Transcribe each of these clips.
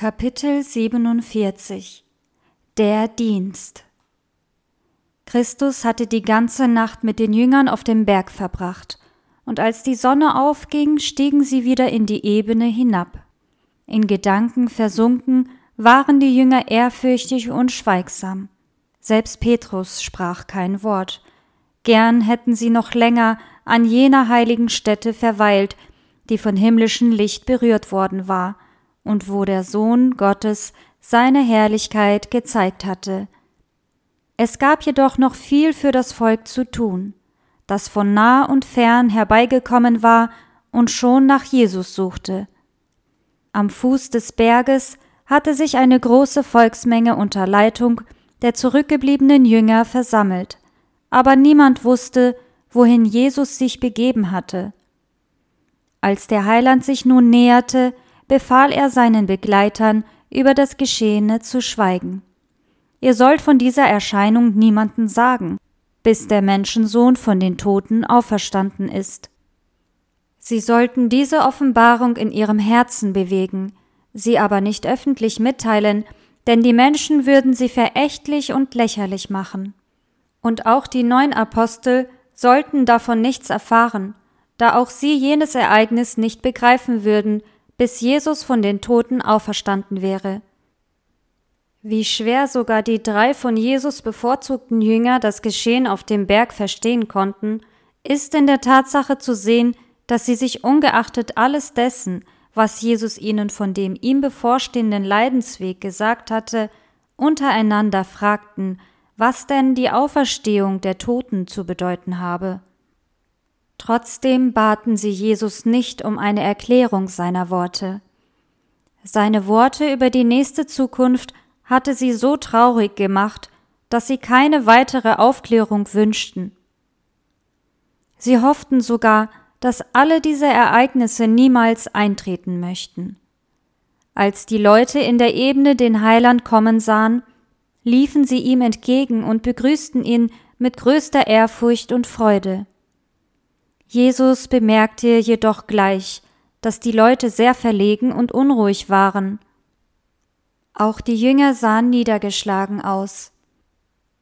Kapitel 47 Der Dienst Christus hatte die ganze Nacht mit den Jüngern auf dem Berg verbracht, und als die Sonne aufging, stiegen sie wieder in die Ebene hinab. In Gedanken versunken waren die Jünger ehrfürchtig und schweigsam. Selbst Petrus sprach kein Wort. Gern hätten sie noch länger an jener heiligen Stätte verweilt, die von himmlischem Licht berührt worden war, und wo der Sohn Gottes seine Herrlichkeit gezeigt hatte. Es gab jedoch noch viel für das Volk zu tun, das von nah und fern herbeigekommen war und schon nach Jesus suchte. Am Fuß des Berges hatte sich eine große Volksmenge unter Leitung der zurückgebliebenen Jünger versammelt, aber niemand wusste, wohin Jesus sich begeben hatte. Als der Heiland sich nun näherte, befahl er seinen Begleitern, über das Geschehene zu schweigen. Ihr sollt von dieser Erscheinung niemanden sagen, bis der Menschensohn von den Toten auferstanden ist. Sie sollten diese Offenbarung in ihrem Herzen bewegen, sie aber nicht öffentlich mitteilen, denn die Menschen würden sie verächtlich und lächerlich machen. Und auch die neun Apostel sollten davon nichts erfahren, da auch sie jenes Ereignis nicht begreifen würden, bis Jesus von den Toten auferstanden wäre. Wie schwer sogar die drei von Jesus bevorzugten Jünger das Geschehen auf dem Berg verstehen konnten, ist in der Tatsache zu sehen, dass sie sich ungeachtet alles dessen, was Jesus ihnen von dem ihm bevorstehenden Leidensweg gesagt hatte, untereinander fragten, was denn die Auferstehung der Toten zu bedeuten habe. Trotzdem baten sie Jesus nicht um eine Erklärung seiner Worte. Seine Worte über die nächste Zukunft hatte sie so traurig gemacht, dass sie keine weitere Aufklärung wünschten. Sie hofften sogar, dass alle diese Ereignisse niemals eintreten möchten. Als die Leute in der Ebene den Heiland kommen sahen, liefen sie ihm entgegen und begrüßten ihn mit größter Ehrfurcht und Freude. Jesus bemerkte jedoch gleich, dass die Leute sehr verlegen und unruhig waren. Auch die Jünger sahen niedergeschlagen aus.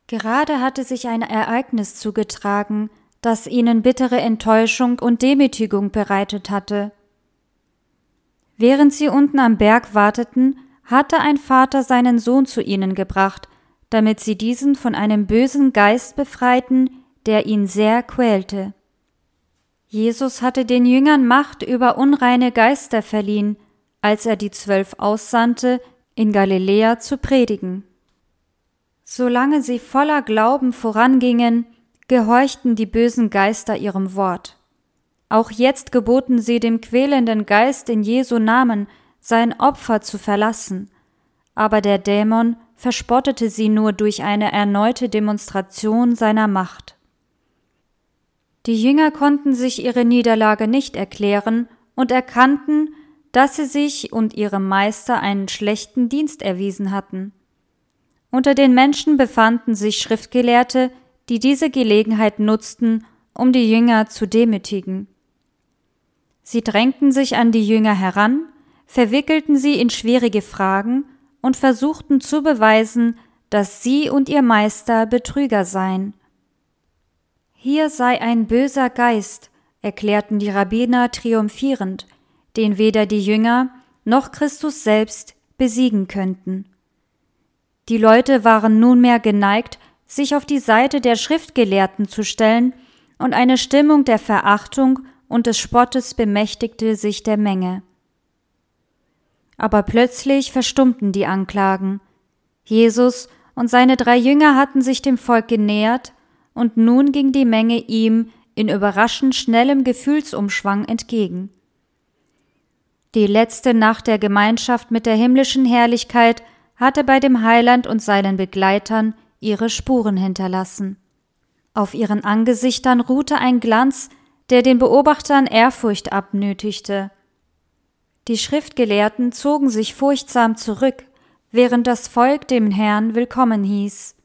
Gerade hatte sich ein Ereignis zugetragen, das ihnen bittere Enttäuschung und Demütigung bereitet hatte. Während sie unten am Berg warteten, hatte ein Vater seinen Sohn zu ihnen gebracht, damit sie diesen von einem bösen Geist befreiten, der ihn sehr quälte. Jesus hatte den Jüngern Macht über unreine Geister verliehen, als er die Zwölf aussandte, in Galiläa zu predigen. Solange sie voller Glauben vorangingen, gehorchten die bösen Geister ihrem Wort. Auch jetzt geboten sie dem quälenden Geist in Jesu Namen, sein Opfer zu verlassen. Aber der Dämon verspottete sie nur durch eine erneute Demonstration seiner Macht. Die Jünger konnten sich ihre Niederlage nicht erklären und erkannten, dass sie sich und ihrem Meister einen schlechten Dienst erwiesen hatten. Unter den Menschen befanden sich Schriftgelehrte, die diese Gelegenheit nutzten, um die Jünger zu demütigen. Sie drängten sich an die Jünger heran, verwickelten sie in schwierige Fragen und versuchten zu beweisen, dass sie und ihr Meister Betrüger seien. Hier sei ein böser Geist, erklärten die Rabbiner triumphierend, den weder die Jünger noch Christus selbst besiegen könnten. Die Leute waren nunmehr geneigt, sich auf die Seite der Schriftgelehrten zu stellen, und eine Stimmung der Verachtung und des Spottes bemächtigte sich der Menge. Aber plötzlich verstummten die Anklagen. Jesus und seine drei Jünger hatten sich dem Volk genähert und nun ging die Menge ihm in überraschend schnellem Gefühlsumschwang entgegen. Die letzte Nacht der Gemeinschaft mit der himmlischen Herrlichkeit hatte bei dem Heiland und seinen Begleitern ihre Spuren hinterlassen. Auf ihren Angesichtern ruhte ein Glanz, der den Beobachtern Ehrfurcht abnötigte. Die Schriftgelehrten zogen sich furchtsam zurück, während das Volk dem Herrn willkommen hieß.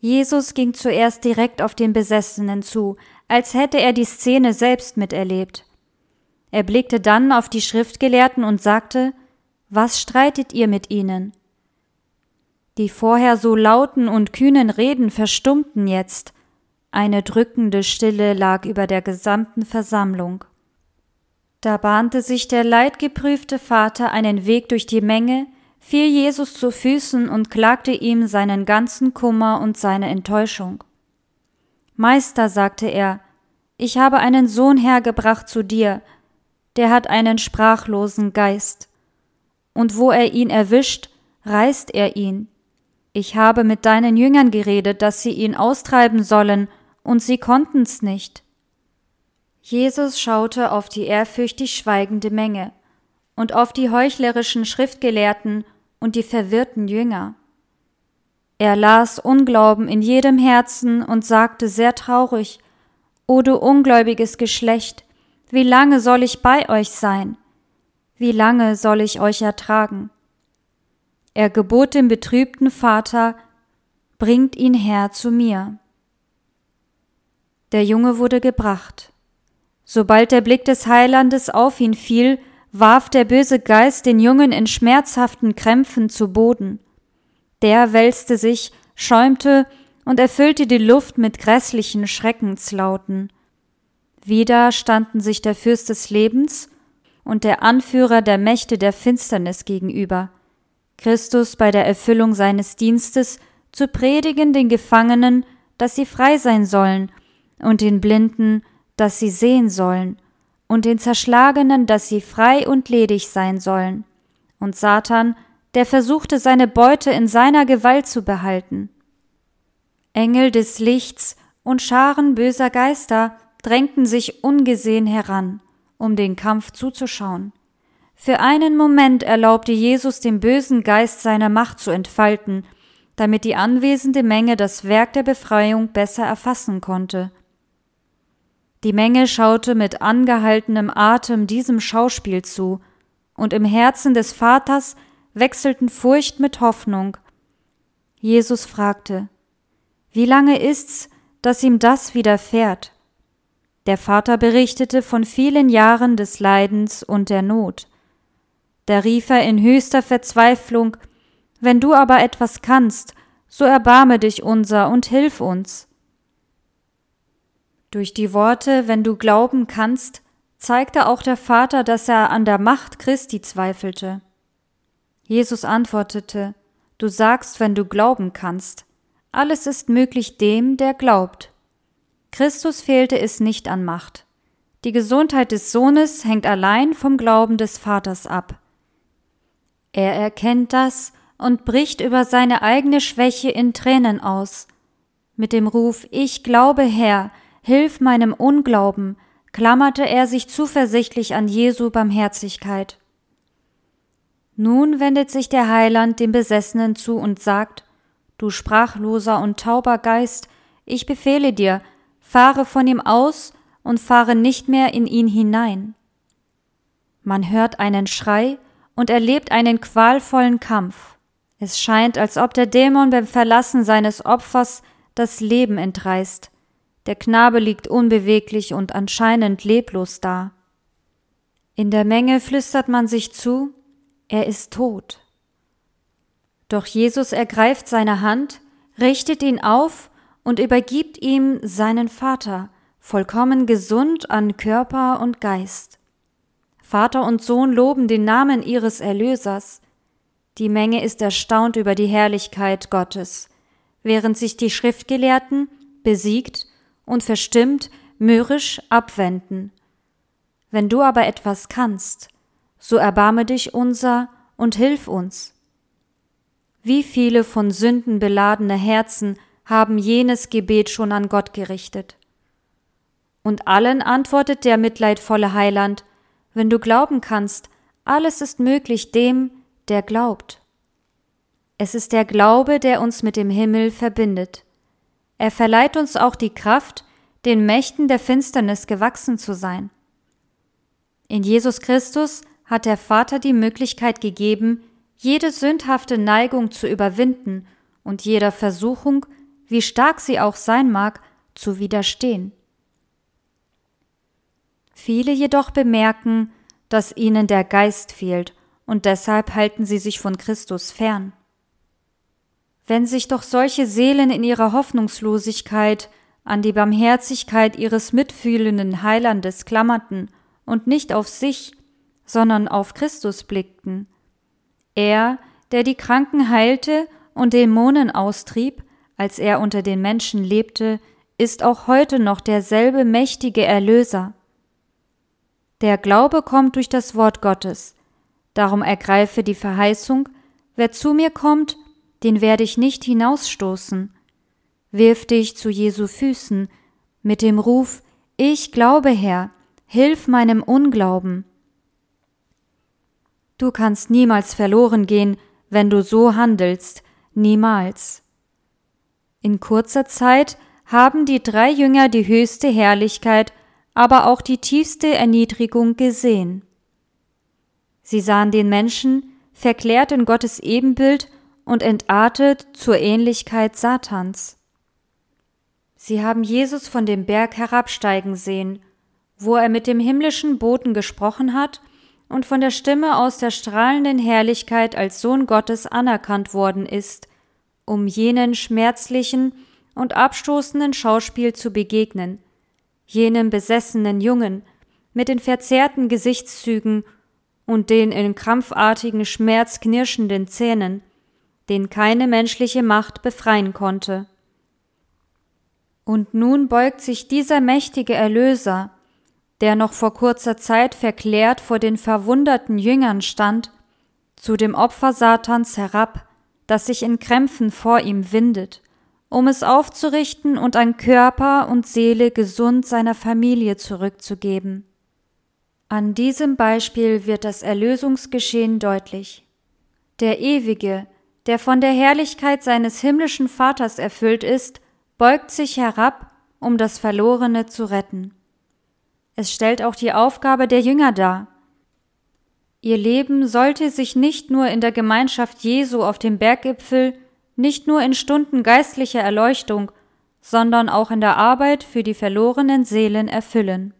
Jesus ging zuerst direkt auf den Besessenen zu, als hätte er die Szene selbst miterlebt. Er blickte dann auf die Schriftgelehrten und sagte Was streitet ihr mit ihnen? Die vorher so lauten und kühnen Reden verstummten jetzt, eine drückende Stille lag über der gesamten Versammlung. Da bahnte sich der leidgeprüfte Vater einen Weg durch die Menge, fiel Jesus zu Füßen und klagte ihm seinen ganzen Kummer und seine Enttäuschung. Meister, sagte er, ich habe einen Sohn hergebracht zu dir, der hat einen sprachlosen Geist. Und wo er ihn erwischt, reißt er ihn. Ich habe mit deinen Jüngern geredet, dass sie ihn austreiben sollen, und sie konnten's nicht. Jesus schaute auf die ehrfürchtig schweigende Menge und auf die heuchlerischen Schriftgelehrten und die verwirrten Jünger. Er las Unglauben in jedem Herzen und sagte sehr traurig, O du ungläubiges Geschlecht, wie lange soll ich bei euch sein? Wie lange soll ich euch ertragen? Er gebot dem betrübten Vater, bringt ihn her zu mir. Der Junge wurde gebracht. Sobald der Blick des Heilandes auf ihn fiel, warf der böse Geist den Jungen in schmerzhaften Krämpfen zu Boden. Der wälzte sich, schäumte und erfüllte die Luft mit grässlichen Schreckenslauten. Wieder standen sich der Fürst des Lebens und der Anführer der Mächte der Finsternis gegenüber. Christus bei der Erfüllung seines Dienstes zu predigen den Gefangenen, dass sie frei sein sollen, und den Blinden, dass sie sehen sollen, und den Zerschlagenen, dass sie frei und ledig sein sollen, und Satan, der versuchte seine Beute in seiner Gewalt zu behalten. Engel des Lichts und Scharen böser Geister drängten sich ungesehen heran, um den Kampf zuzuschauen. Für einen Moment erlaubte Jesus dem bösen Geist seine Macht zu entfalten, damit die anwesende Menge das Werk der Befreiung besser erfassen konnte. Die Menge schaute mit angehaltenem Atem diesem Schauspiel zu, und im Herzen des Vaters wechselten Furcht mit Hoffnung. Jesus fragte, Wie lange ist's, dass ihm das widerfährt? Der Vater berichtete von vielen Jahren des Leidens und der Not. Da rief er in höchster Verzweiflung, Wenn du aber etwas kannst, so erbarme dich unser und hilf uns. Durch die Worte, wenn du glauben kannst, zeigte auch der Vater, dass er an der Macht Christi zweifelte. Jesus antwortete, Du sagst, wenn du glauben kannst. Alles ist möglich dem, der glaubt. Christus fehlte es nicht an Macht. Die Gesundheit des Sohnes hängt allein vom Glauben des Vaters ab. Er erkennt das und bricht über seine eigene Schwäche in Tränen aus. Mit dem Ruf Ich glaube, Herr, Hilf meinem Unglauben, klammerte er sich zuversichtlich an Jesu Barmherzigkeit. Nun wendet sich der Heiland dem Besessenen zu und sagt, Du sprachloser und tauber Geist, ich befehle dir, fahre von ihm aus und fahre nicht mehr in ihn hinein. Man hört einen Schrei und erlebt einen qualvollen Kampf. Es scheint, als ob der Dämon beim Verlassen seines Opfers das Leben entreißt. Der Knabe liegt unbeweglich und anscheinend leblos da. In der Menge flüstert man sich zu, er ist tot. Doch Jesus ergreift seine Hand, richtet ihn auf und übergibt ihm seinen Vater, vollkommen gesund an Körper und Geist. Vater und Sohn loben den Namen ihres Erlösers. Die Menge ist erstaunt über die Herrlichkeit Gottes, während sich die Schriftgelehrten, besiegt, und verstimmt mürrisch abwenden. Wenn du aber etwas kannst, so erbarme dich unser und hilf uns. Wie viele von Sünden beladene Herzen haben jenes Gebet schon an Gott gerichtet. Und allen antwortet der mitleidvolle Heiland, wenn du glauben kannst, alles ist möglich dem, der glaubt. Es ist der Glaube, der uns mit dem Himmel verbindet. Er verleiht uns auch die Kraft, den Mächten der Finsternis gewachsen zu sein. In Jesus Christus hat der Vater die Möglichkeit gegeben, jede sündhafte Neigung zu überwinden und jeder Versuchung, wie stark sie auch sein mag, zu widerstehen. Viele jedoch bemerken, dass ihnen der Geist fehlt und deshalb halten sie sich von Christus fern. Wenn sich doch solche Seelen in ihrer Hoffnungslosigkeit an die Barmherzigkeit ihres mitfühlenden Heilandes klammerten und nicht auf sich, sondern auf Christus blickten, er, der die Kranken heilte und Dämonen austrieb, als er unter den Menschen lebte, ist auch heute noch derselbe mächtige Erlöser. Der Glaube kommt durch das Wort Gottes, darum ergreife die Verheißung, wer zu mir kommt, den werde ich nicht hinausstoßen. Wirf dich zu Jesu Füßen mit dem Ruf, ich glaube, Herr, hilf meinem Unglauben. Du kannst niemals verloren gehen, wenn du so handelst, niemals. In kurzer Zeit haben die drei Jünger die höchste Herrlichkeit, aber auch die tiefste Erniedrigung gesehen. Sie sahen den Menschen, verklärt in Gottes Ebenbild und entartet zur Ähnlichkeit Satans. Sie haben Jesus von dem Berg herabsteigen sehen, wo er mit dem himmlischen Boten gesprochen hat und von der Stimme aus der strahlenden Herrlichkeit als Sohn Gottes anerkannt worden ist, um jenen schmerzlichen und abstoßenden Schauspiel zu begegnen, jenem besessenen Jungen mit den verzerrten Gesichtszügen und den in krampfartigen Schmerz knirschenden Zähnen, den keine menschliche Macht befreien konnte. Und nun beugt sich dieser mächtige Erlöser, der noch vor kurzer Zeit verklärt vor den verwunderten Jüngern stand, zu dem Opfer Satans herab, das sich in Krämpfen vor ihm windet, um es aufzurichten und an Körper und Seele gesund seiner Familie zurückzugeben. An diesem Beispiel wird das Erlösungsgeschehen deutlich. Der Ewige, der von der Herrlichkeit seines himmlischen Vaters erfüllt ist, beugt sich herab, um das Verlorene zu retten. Es stellt auch die Aufgabe der Jünger dar. Ihr Leben sollte sich nicht nur in der Gemeinschaft Jesu auf dem Berggipfel, nicht nur in Stunden geistlicher Erleuchtung, sondern auch in der Arbeit für die verlorenen Seelen erfüllen.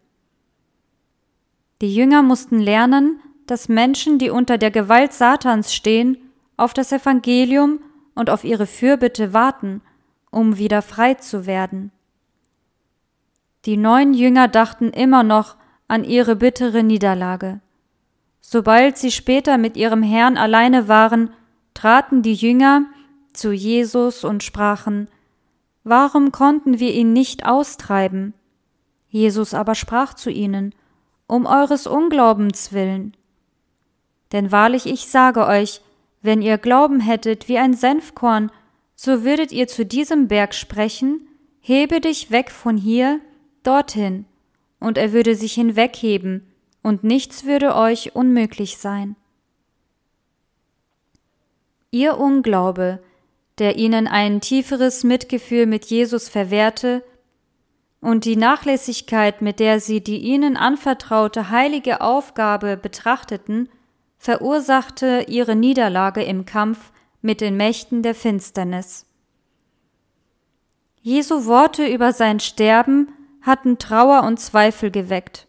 Die Jünger mussten lernen, dass Menschen, die unter der Gewalt Satans stehen, auf das Evangelium und auf ihre Fürbitte warten, um wieder frei zu werden. Die neun Jünger dachten immer noch an ihre bittere Niederlage. Sobald sie später mit ihrem Herrn alleine waren, traten die Jünger zu Jesus und sprachen Warum konnten wir ihn nicht austreiben? Jesus aber sprach zu ihnen Um eures Unglaubens willen. Denn wahrlich ich sage euch, wenn ihr Glauben hättet wie ein Senfkorn, so würdet ihr zu diesem Berg sprechen, hebe dich weg von hier dorthin, und er würde sich hinwegheben, und nichts würde euch unmöglich sein. Ihr Unglaube, der ihnen ein tieferes Mitgefühl mit Jesus verwehrte, und die Nachlässigkeit, mit der sie die ihnen anvertraute heilige Aufgabe betrachteten, verursachte ihre Niederlage im Kampf mit den Mächten der Finsternis. Jesu Worte über sein Sterben hatten Trauer und Zweifel geweckt.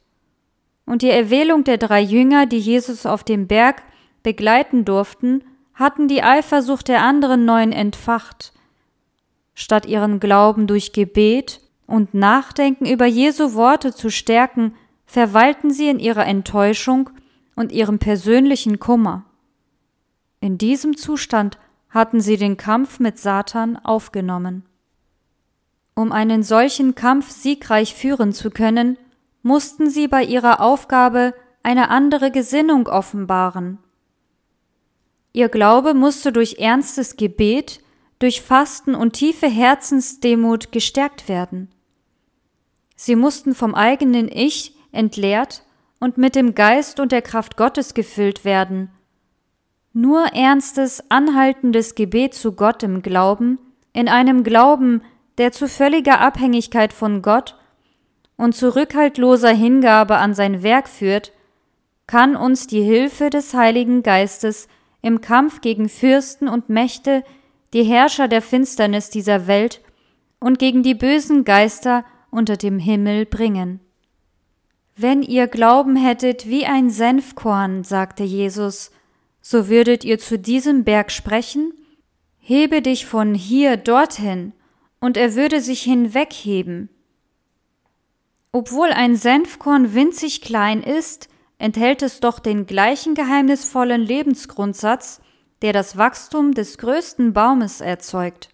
Und die Erwählung der drei Jünger, die Jesus auf dem Berg begleiten durften, hatten die Eifersucht der anderen neun entfacht. Statt ihren Glauben durch Gebet und Nachdenken über Jesu Worte zu stärken, verweilten sie in ihrer Enttäuschung und ihrem persönlichen Kummer. In diesem Zustand hatten sie den Kampf mit Satan aufgenommen. Um einen solchen Kampf siegreich führen zu können, mussten sie bei ihrer Aufgabe eine andere Gesinnung offenbaren. Ihr Glaube musste durch ernstes Gebet, durch Fasten und tiefe Herzensdemut gestärkt werden. Sie mussten vom eigenen Ich entleert und mit dem Geist und der Kraft Gottes gefüllt werden. Nur ernstes, anhaltendes Gebet zu Gott im Glauben, in einem Glauben, der zu völliger Abhängigkeit von Gott und zu rückhaltloser Hingabe an sein Werk führt, kann uns die Hilfe des Heiligen Geistes im Kampf gegen Fürsten und Mächte, die Herrscher der Finsternis dieser Welt und gegen die bösen Geister unter dem Himmel bringen. Wenn ihr Glauben hättet wie ein Senfkorn, sagte Jesus, so würdet ihr zu diesem Berg sprechen, hebe dich von hier dorthin, und er würde sich hinwegheben. Obwohl ein Senfkorn winzig klein ist, enthält es doch den gleichen geheimnisvollen Lebensgrundsatz, der das Wachstum des größten Baumes erzeugt.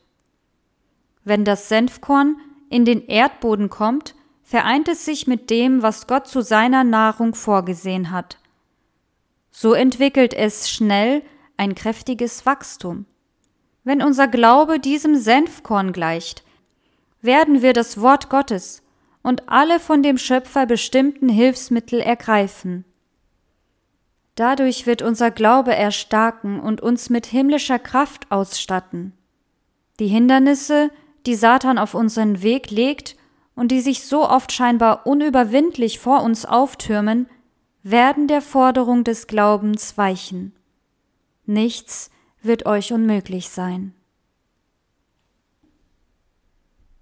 Wenn das Senfkorn in den Erdboden kommt, vereint es sich mit dem, was Gott zu seiner Nahrung vorgesehen hat. So entwickelt es schnell ein kräftiges Wachstum. Wenn unser Glaube diesem Senfkorn gleicht, werden wir das Wort Gottes und alle von dem Schöpfer bestimmten Hilfsmittel ergreifen. Dadurch wird unser Glaube erstarken und uns mit himmlischer Kraft ausstatten. Die Hindernisse, die Satan auf unseren Weg legt und die sich so oft scheinbar unüberwindlich vor uns auftürmen, werden der Forderung des Glaubens weichen. Nichts wird euch unmöglich sein.